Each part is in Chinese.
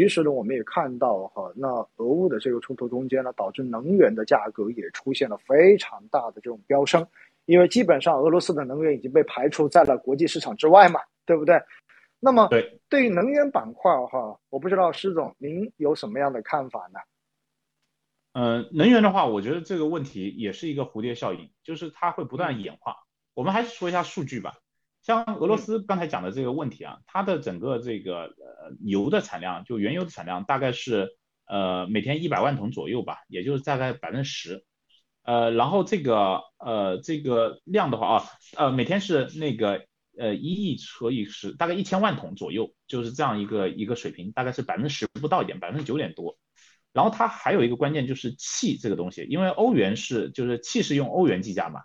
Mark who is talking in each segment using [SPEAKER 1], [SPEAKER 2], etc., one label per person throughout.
[SPEAKER 1] 其实呢，我们也看到哈，那俄乌的这个冲突中间呢，导致能源的价格也出现了非常大的这种飙升，因为基本上俄罗斯的能源已经被排除在了国际市场之外嘛，对不对？那么
[SPEAKER 2] 对
[SPEAKER 1] 对于能源板块哈，我不知道施总您有什么样的看法呢？
[SPEAKER 2] 呃，能源的话，我觉得这个问题也是一个蝴蝶效应，就是它会不断演化。我们还是说一下数据吧。像俄罗斯刚才讲的这个问题啊，它的整个这个呃油的产量，就原油的产量大概是呃每天一百万桶左右吧，也就是大概百分之十。呃，然后这个呃这个量的话啊，呃每天是那个呃一亿除以十，大概一千万桶左右，就是这样一个一个水平，大概是百分之十不到一点，百分之九点多。然后它还有一个关键就是气这个东西，因为欧元是就是气是用欧元计价嘛。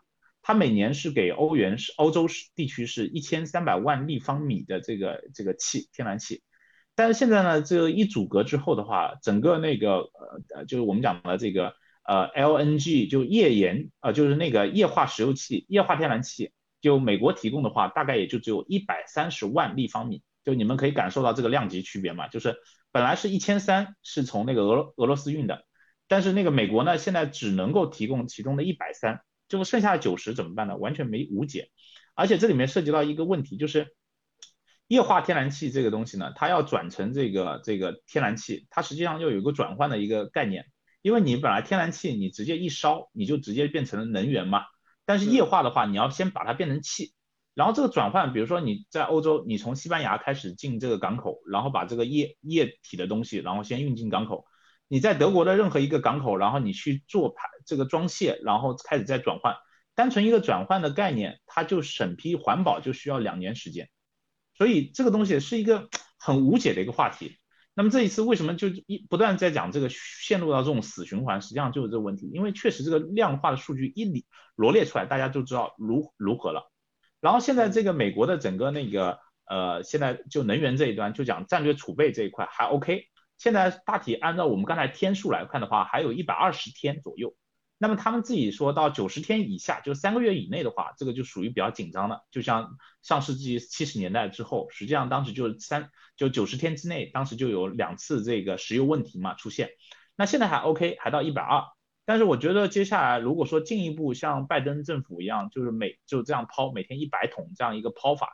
[SPEAKER 2] 它每年是给欧元是欧洲是地区是一千三百万立方米的这个这个气天然气，但是现在呢，这一阻隔之后的话，整个那个呃呃就是我们讲的这个呃 LNG 就页岩呃就是那个液化石油气、液化天然气，就美国提供的话，大概也就只有一百三十万立方米，就你们可以感受到这个量级区别嘛，就是本来是一千三是从那个俄俄罗斯运的，但是那个美国呢，现在只能够提供其中的一百三。就剩下的九十怎么办呢？完全没无解，而且这里面涉及到一个问题，就是液化天然气这个东西呢，它要转成这个这个天然气，它实际上要有一个转换的一个概念，因为你本来天然气你直接一烧，你就直接变成了能源嘛，但是液化的话，你要先把它变成气，然后这个转换，比如说你在欧洲，你从西班牙开始进这个港口，然后把这个液液体的东西，然后先运进港口。你在德国的任何一个港口，然后你去做排这个装卸，然后开始再转换，单纯一个转换的概念，它就审批环保就需要两年时间，所以这个东西是一个很无解的一个话题。那么这一次为什么就一不断在讲这个陷入到这种死循环，实际上就是这个问题，因为确实这个量化的数据一理罗列出来，大家就知道如如何了。然后现在这个美国的整个那个呃，现在就能源这一端就讲战略储备这一块还 OK。现在大体按照我们刚才天数来看的话，还有一百二十天左右。那么他们自己说到九十天以下，就三个月以内的话，这个就属于比较紧张的。就像上世纪七十年代之后，实际上当时就三就九十天之内，当时就有两次这个石油问题嘛出现。那现在还 OK，还到一百二。但是我觉得接下来如果说进一步像拜登政府一样，就是每就这样抛每天一百桶这样一个抛法，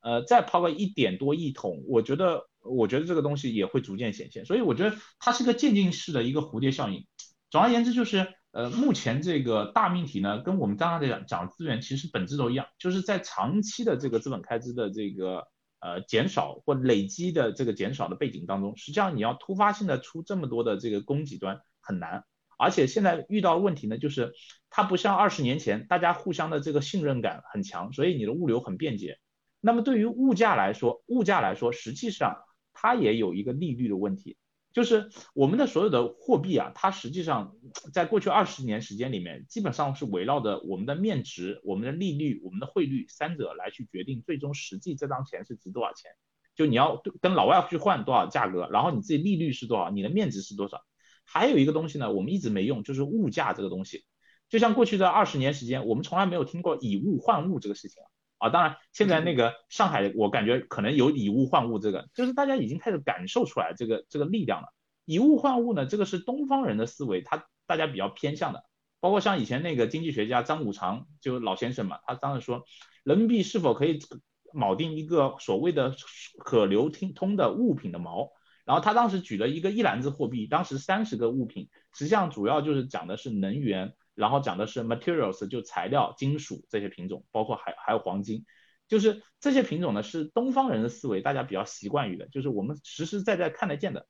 [SPEAKER 2] 呃，再抛个一点多亿桶，我觉得。我觉得这个东西也会逐渐显现，所以我觉得它是个渐进式的一个蝴蝶效应。总而言之，就是呃，目前这个大命题呢，跟我们刚刚在讲讲资源其实本质都一样，就是在长期的这个资本开支的这个呃减少或累积的这个减少的背景当中，实际上你要突发性的出这么多的这个供给端很难，而且现在遇到问题呢，就是它不像二十年前大家互相的这个信任感很强，所以你的物流很便捷。那么对于物价来说，物价来说实际上。它也有一个利率的问题，就是我们的所有的货币啊，它实际上在过去二十年时间里面，基本上是围绕着我们的面值、我们的利率、我们的汇率三者来去决定最终实际这张钱是值多少钱。就你要跟老外去换多少价格，然后你自己利率是多少，你的面值是多少。还有一个东西呢，我们一直没用，就是物价这个东西。就像过去的二十年时间，我们从来没有听过以物换物这个事情啊。啊，当然，现在那个上海，我感觉可能有以物换物，这个就是大家已经开始感受出来这个这个力量了。以物换物呢，这个是东方人的思维，他大家比较偏向的。包括像以前那个经济学家张五常，就老先生嘛，他当时说，人民币是否可以铆定一个所谓的可流通的物品的锚？然后他当时举了一个一篮子货币，当时三十个物品，实际上主要就是讲的是能源。然后讲的是 materials，就材料、金属这些品种，包括还还有黄金，就是这些品种呢是东方人的思维，大家比较习惯于的，就是我们实实在在看得见的。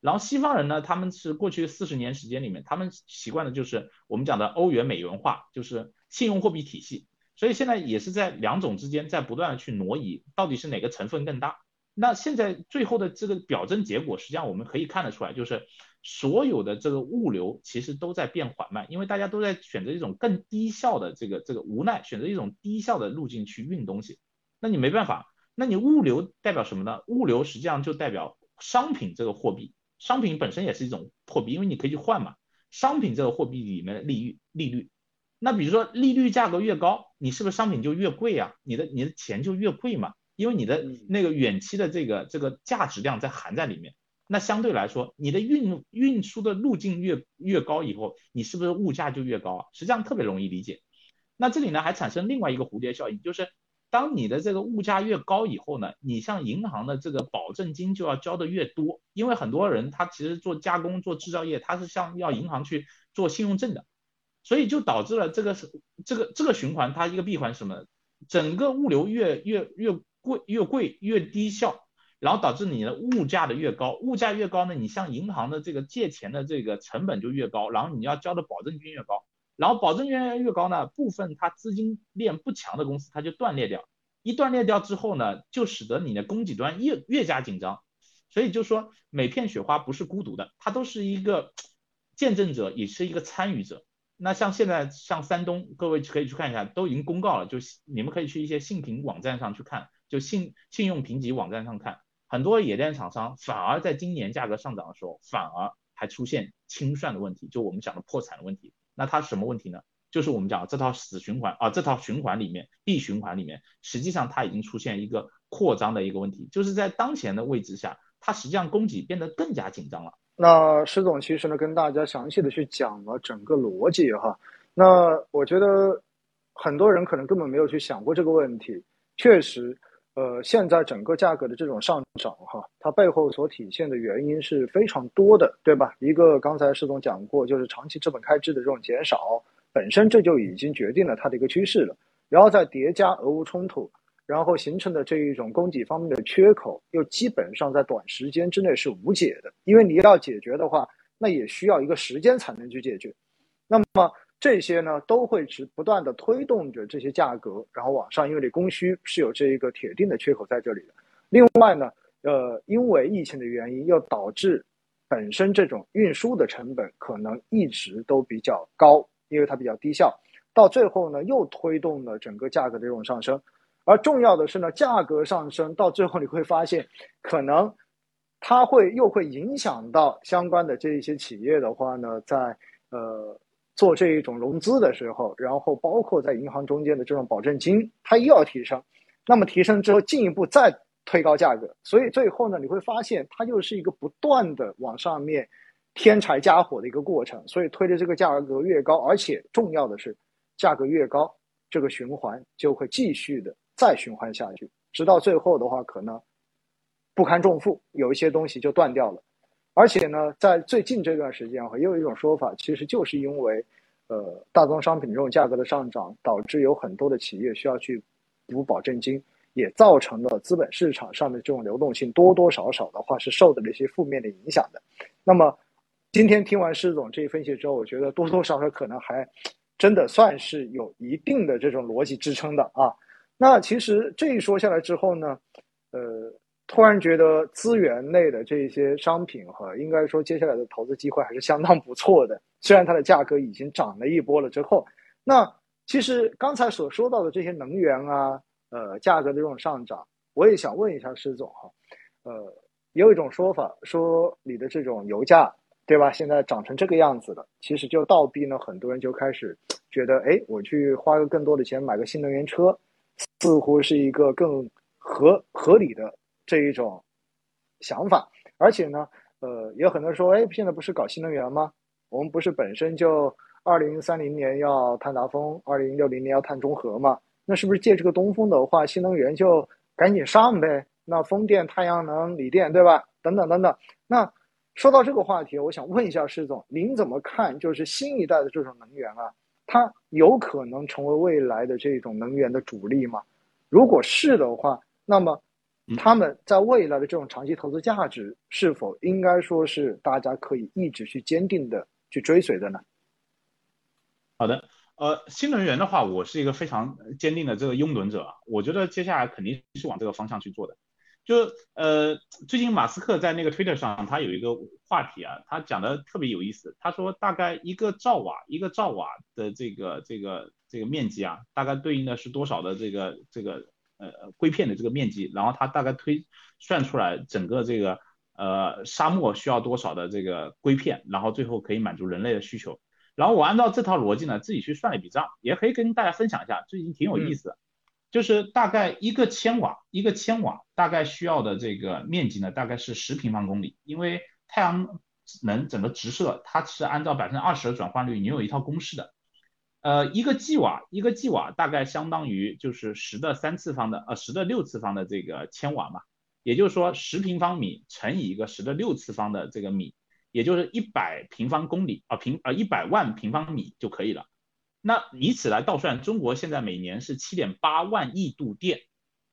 [SPEAKER 2] 然后西方人呢，他们是过去四十年时间里面，他们习惯的就是我们讲的欧元美元化，就是信用货币体系。所以现在也是在两种之间在不断的去挪移，到底是哪个成分更大？那现在最后的这个表征结果，实际上我们可以看得出来，就是。所有的这个物流其实都在变缓慢，因为大家都在选择一种更低效的这个这个无奈，选择一种低效的路径去运东西。那你没办法，那你物流代表什么呢？物流实际上就代表商品这个货币，商品本身也是一种货币，因为你可以去换嘛。商品这个货币里面的利率利率，那比如说利率价格越高，你是不是商品就越贵啊？你的你的钱就越贵嘛，因为你的那个远期的这个这个价值量在含在里面。那相对来说，你的运运输的路径越越高以后，你是不是物价就越高啊？实际上特别容易理解。那这里呢还产生另外一个蝴蝶效应，就是当你的这个物价越高以后呢，你像银行的这个保证金就要交的越多，因为很多人他其实做加工做制造业，他是向要银行去做信用证的，所以就导致了这个是这个这个循环，它一个闭环是什么，整个物流越越越贵越贵越低效，然后导致你的物价的越高，物价越高呢，你向银行的这个借钱的这个成本就越高，然后你要交的保证金越高。然后保证金越高呢，部分它资金链不强的公司它就断裂掉，一断裂掉之后呢，就使得你的供给端越越加紧张。所以就说每片雪花不是孤独的，它都是一个见证者，也是一个参与者。那像现在像山东，各位可以去看一下，都已经公告了，就你们可以去一些信评网站上去看，就信信用评级网站上看，很多冶炼厂商反而在今年价格上涨的时候，反而还出现清算的问题，就我们讲的破产的问题。那它是什么问题呢？就是我们讲这套死循环啊，这套循环里面闭循环里面，实际上它已经出现一个扩张的一个问题，就是在当前的位置下，它实际上供给变得更加紧张了。
[SPEAKER 1] 那施总其实呢跟大家详细的去讲了整个逻辑哈。那我觉得很多人可能根本没有去想过这个问题，确实。呃，现在整个价格的这种上涨，哈，它背后所体现的原因是非常多的，对吧？一个刚才施总讲过，就是长期资本开支的这种减少，本身这就已经决定了它的一个趋势了。然后再叠加俄乌冲突，然后形成的这一种供给方面的缺口，又基本上在短时间之内是无解的，因为你要解决的话，那也需要一个时间才能去解决。那么。这些呢都会是不断的推动着这些价格，然后往上，因为你供需是有这一个铁定的缺口在这里的。另外呢，呃，因为疫情的原因，又导致本身这种运输的成本可能一直都比较高，因为它比较低效，到最后呢又推动了整个价格的这种上升。而重要的是呢，价格上升到最后你会发现，可能它会又会影响到相关的这一些企业的话呢，在呃。做这一种融资的时候，然后包括在银行中间的这种保证金，它又要提升，那么提升之后进一步再推高价格，所以最后呢，你会发现它就是一个不断的往上面添柴加火的一个过程，所以推的这个价格越高，而且重要的是价格越高，这个循环就会继续的再循环下去，直到最后的话可能不堪重负，有一些东西就断掉了。而且呢，在最近这段时间哈，也有一种说法，其实就是因为，呃，大宗商品这种价格的上涨，导致有很多的企业需要去补保证金，也造成了资本市场上的这种流动性多多少少的话是受到了一些负面的影响的。那么，今天听完施总这一分析之后，我觉得多多少少可能还真的算是有一定的这种逻辑支撑的啊。那其实这一说下来之后呢，呃。突然觉得资源类的这些商品哈，应该说接下来的投资机会还是相当不错的。虽然它的价格已经涨了一波了之后，那其实刚才所说到的这些能源啊，呃，价格的这种上涨，我也想问一下施总哈，呃，有一种说法说你的这种油价对吧，现在涨成这个样子了，其实就倒逼呢，很多人就开始觉得，哎，我去花个更多的钱买个新能源车，似乎是一个更合合理的。这一种想法，而且呢，呃，也有很多人说，哎，现在不是搞新能源吗？我们不是本身就二零三零年要碳达峰，二零六零年要碳中和吗？那是不是借这个东风的话，新能源就赶紧上呗？那风电、太阳能、锂电，对吧？等等等等。那说到这个话题，我想问一下施总，您怎么看？就是新一代的这种能源啊，它有可能成为未来的这种能源的主力吗？如果是的话，那么。他们在未来的这种长期投资价值，是否应该说是大家可以一直去坚定的去追随的呢？
[SPEAKER 2] 好的，呃，新能源的话，我是一个非常坚定的这个拥趸者，我觉得接下来肯定是往这个方向去做的。就呃，最近马斯克在那个 Twitter 上，他有一个话题啊，他讲的特别有意思。他说，大概一个兆瓦，一个兆瓦的这个这个这个面积啊，大概对应的是多少的这个这个。呃，硅片的这个面积，然后它大概推算出来整个这个呃沙漠需要多少的这个硅片，然后最后可以满足人类的需求。然后我按照这套逻辑呢，自己去算了一笔账，也可以跟大家分享一下，最近挺有意思的。就是大概一个千瓦，一个千瓦大概需要的这个面积呢，大概是十平方公里。因为太阳能整个直射，它是按照百分之二十的转换率，你有一套公式的。呃，一个 G 瓦，一个 G 瓦大概相当于就是十的三次方的，呃，十的六次方的这个千瓦嘛。也就是说，十平方米乘以一个十的六次方的这个米，也就是一百平方公里啊平啊一百万平方米就可以了。那以此来倒算，中国现在每年是七点八万亿度电，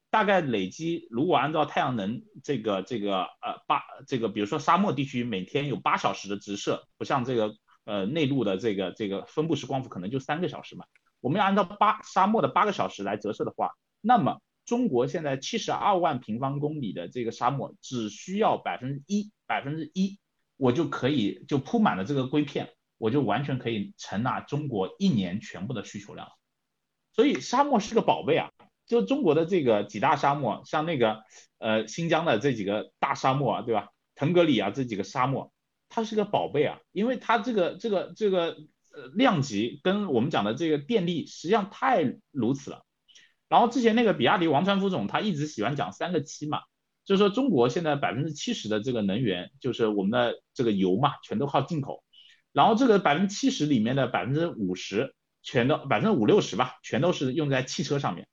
[SPEAKER 2] 大概累积，如果按照太阳能这个这个呃八这个，比如说沙漠地区每天有八小时的直射，不像这个呃内陆的这个这个分布式光伏可能就三个小时嘛。我们要按照八沙漠的八个小时来折射的话，那么中国现在七十二万平方公里的这个沙漠只需要百分之一百分之一，我就可以就铺满了这个硅片。我就完全可以承纳中国一年全部的需求量，所以沙漠是个宝贝啊！就中国的这个几大沙漠，像那个呃新疆的这几个大沙漠啊，对吧？腾格里啊这几个沙漠，它是个宝贝啊，因为它这个这个这个量级跟我们讲的这个电力实际上太如此了。然后之前那个比亚迪王传福总他一直喜欢讲三个七嘛，就是说中国现在百分之七十的这个能源就是我们的这个油嘛，全都靠进口。然后这个百分之七十里面的百分之五十，全都百分之五六十吧，全都是用在汽车上面。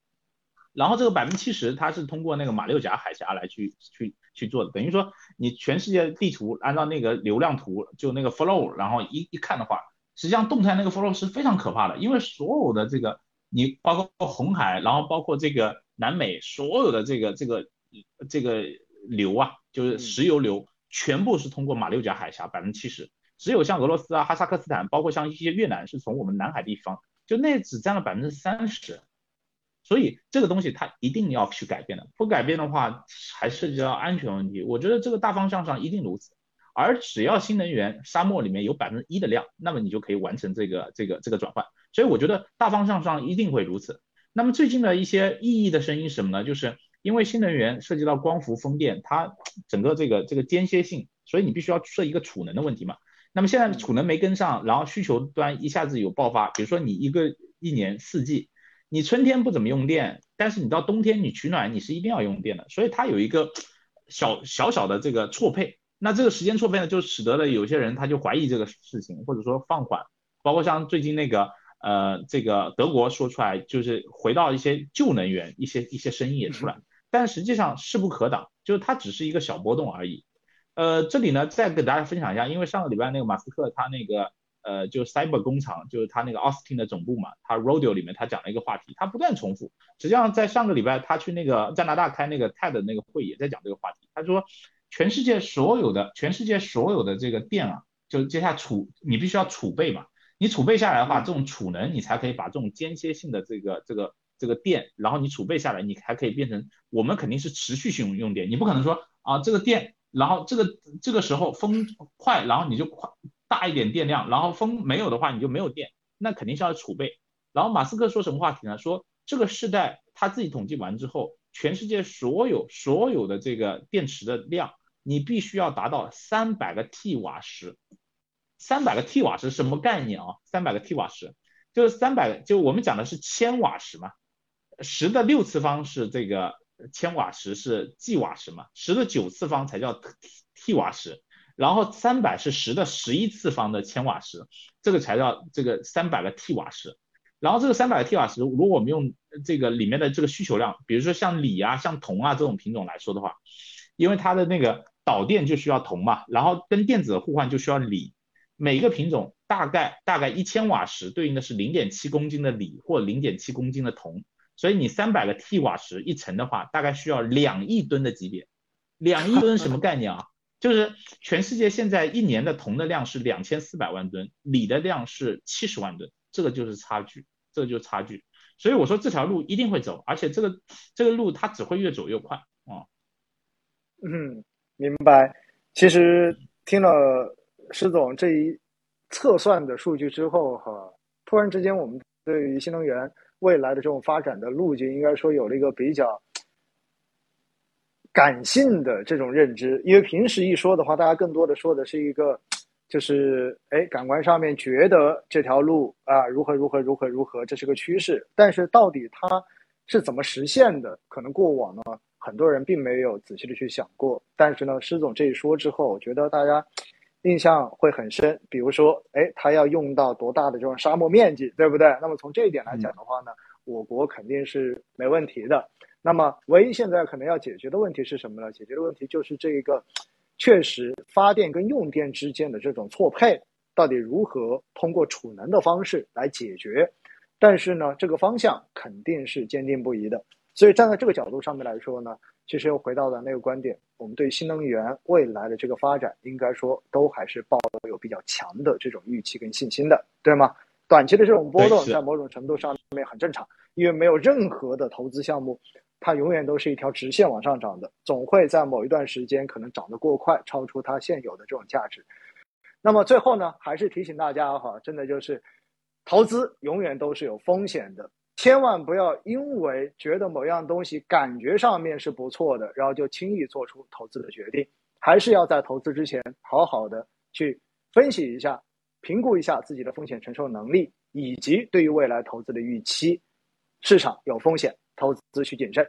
[SPEAKER 2] 然后这个百分之七十，它是通过那个马六甲海峡来去去去做的。等于说，你全世界地图按照那个流量图，就那个 flow，然后一一看的话，实际上动态那个 flow 是非常可怕的，因为所有的这个你包括红海，然后包括这个南美所有的这个这个这个流啊，就是石油流，全部是通过马六甲海峡百分之七十。只有像俄罗斯啊、哈萨克斯坦，包括像一些越南，是从我们南海地方，就那只占了百分之三十，所以这个东西它一定要去改变的，不改变的话，还涉及到安全问题。我觉得这个大方向上一定如此，而只要新能源沙漠里面有百分之一的量，那么你就可以完成这个这个这个转换。所以我觉得大方向上一定会如此。那么最近的一些异议的声音是什么呢？就是因为新能源涉及到光伏、风电，它整个这个这个间歇性，所以你必须要设一个储能的问题嘛。那么现在储能没跟上，然后需求端一下子有爆发，比如说你一个一年四季，你春天不怎么用电，但是你到冬天你取暖你是一定要用电的，所以它有一个小小小的这个错配，那这个时间错配呢，就使得了有些人他就怀疑这个事情，或者说放缓，包括像最近那个呃这个德国说出来就是回到一些旧能源，一些一些声音也出来，但实际上势不可挡，就是它只是一个小波动而已。呃，这里呢，再给大家分享一下，因为上个礼拜那个马斯克他那个呃，就 Cyber 工厂，就是他那个 Austin 的总部嘛，他 Rodeo 里面他讲了一个话题，他不断重复。实际上在上个礼拜他去那个加拿大开那个 TED 那个会也在讲这个话题。他说，全世界所有的全世界所有的这个电啊，就接下储，你必须要储备嘛，你储备下来的话，这种储能你才可以把这种间歇性的这个这个这个电，然后你储备下来，你还可以变成我们肯定是持续性用电，你不可能说啊这个电。然后这个这个时候风快，然后你就快大一点电量，然后风没有的话你就没有电，那肯定是要储备。然后马斯克说什么话题呢？说这个世代他自己统计完之后，全世界所有所有的这个电池的量，你必须要达到三百个 t 瓦时。三百个 t 瓦时什么概念啊？三百个 t 瓦时就是三百，就我们讲的是千瓦时嘛，十的六次方是这个。千瓦时是 G 瓦时嘛，十的九次方才叫 T 瓦时，然后三百是十的十一次方的千瓦时，这个才叫这个三百个 T 瓦时。然后这个三百个 T 瓦时，如果我们用这个里面的这个需求量，比如说像锂啊、像铜啊这种品种来说的话，因为它的那个导电就需要铜嘛，然后跟电子的互换就需要锂，每个品种大概大概一千瓦时对应的是零点七公斤的锂或零点七公斤的铜。所以你三百个 t 瓦时一层的话，大概需要两亿吨的级别。两亿吨什么概念啊？就是全世界现在一年的铜的量是两千四百万吨，锂的量是七十万吨，这个就是差距，这个就是差距。所以我说这条路一定会走，而且这个这个路它只会越走越快啊。
[SPEAKER 1] 嗯，明白。其实听了施总这一测算的数据之后，哈，突然之间我们对于新能源。未来的这种发展的路径，应该说有了一个比较感性的这种认知。因为平时一说的话，大家更多的说的是一个，就是哎，感官上面觉得这条路啊如何如何如何如何，这是个趋势。但是到底它是怎么实现的？可能过往呢，很多人并没有仔细的去想过。但是呢，施总这一说之后，我觉得大家印象会很深。比如说，哎，他要用到多大的这种沙漠面积，对不对？那么从这一点来讲的话呢，我国肯定是没问题的。那么，唯一现在可能要解决的问题是什么呢？解决的问题就是这一个，确实发电跟用电之间的这种错配，到底如何通过储能的方式来解决？但是呢，这个方向肯定是坚定不移的。所以站在这个角度上面来说呢，其实又回到了那个观点，我们对新能源未来的这个发展，应该说都还是抱有比较强的这种预期跟信心的，对吗？短期的这种波动，在某种程度上面很正常，因为没有任何的投资项目。它永远都是一条直线往上涨的，总会在某一段时间可能涨得过快，超出它现有的这种价值。那么最后呢，还是提醒大家哈，真的就是投资永远都是有风险的，千万不要因为觉得某样东西感觉上面是不错的，然后就轻易做出投资的决定，还是要在投资之前好好的去分析一下、评估一下自己的风险承受能力，以及对于未来投资的预期。市场有风险。投资需谨慎。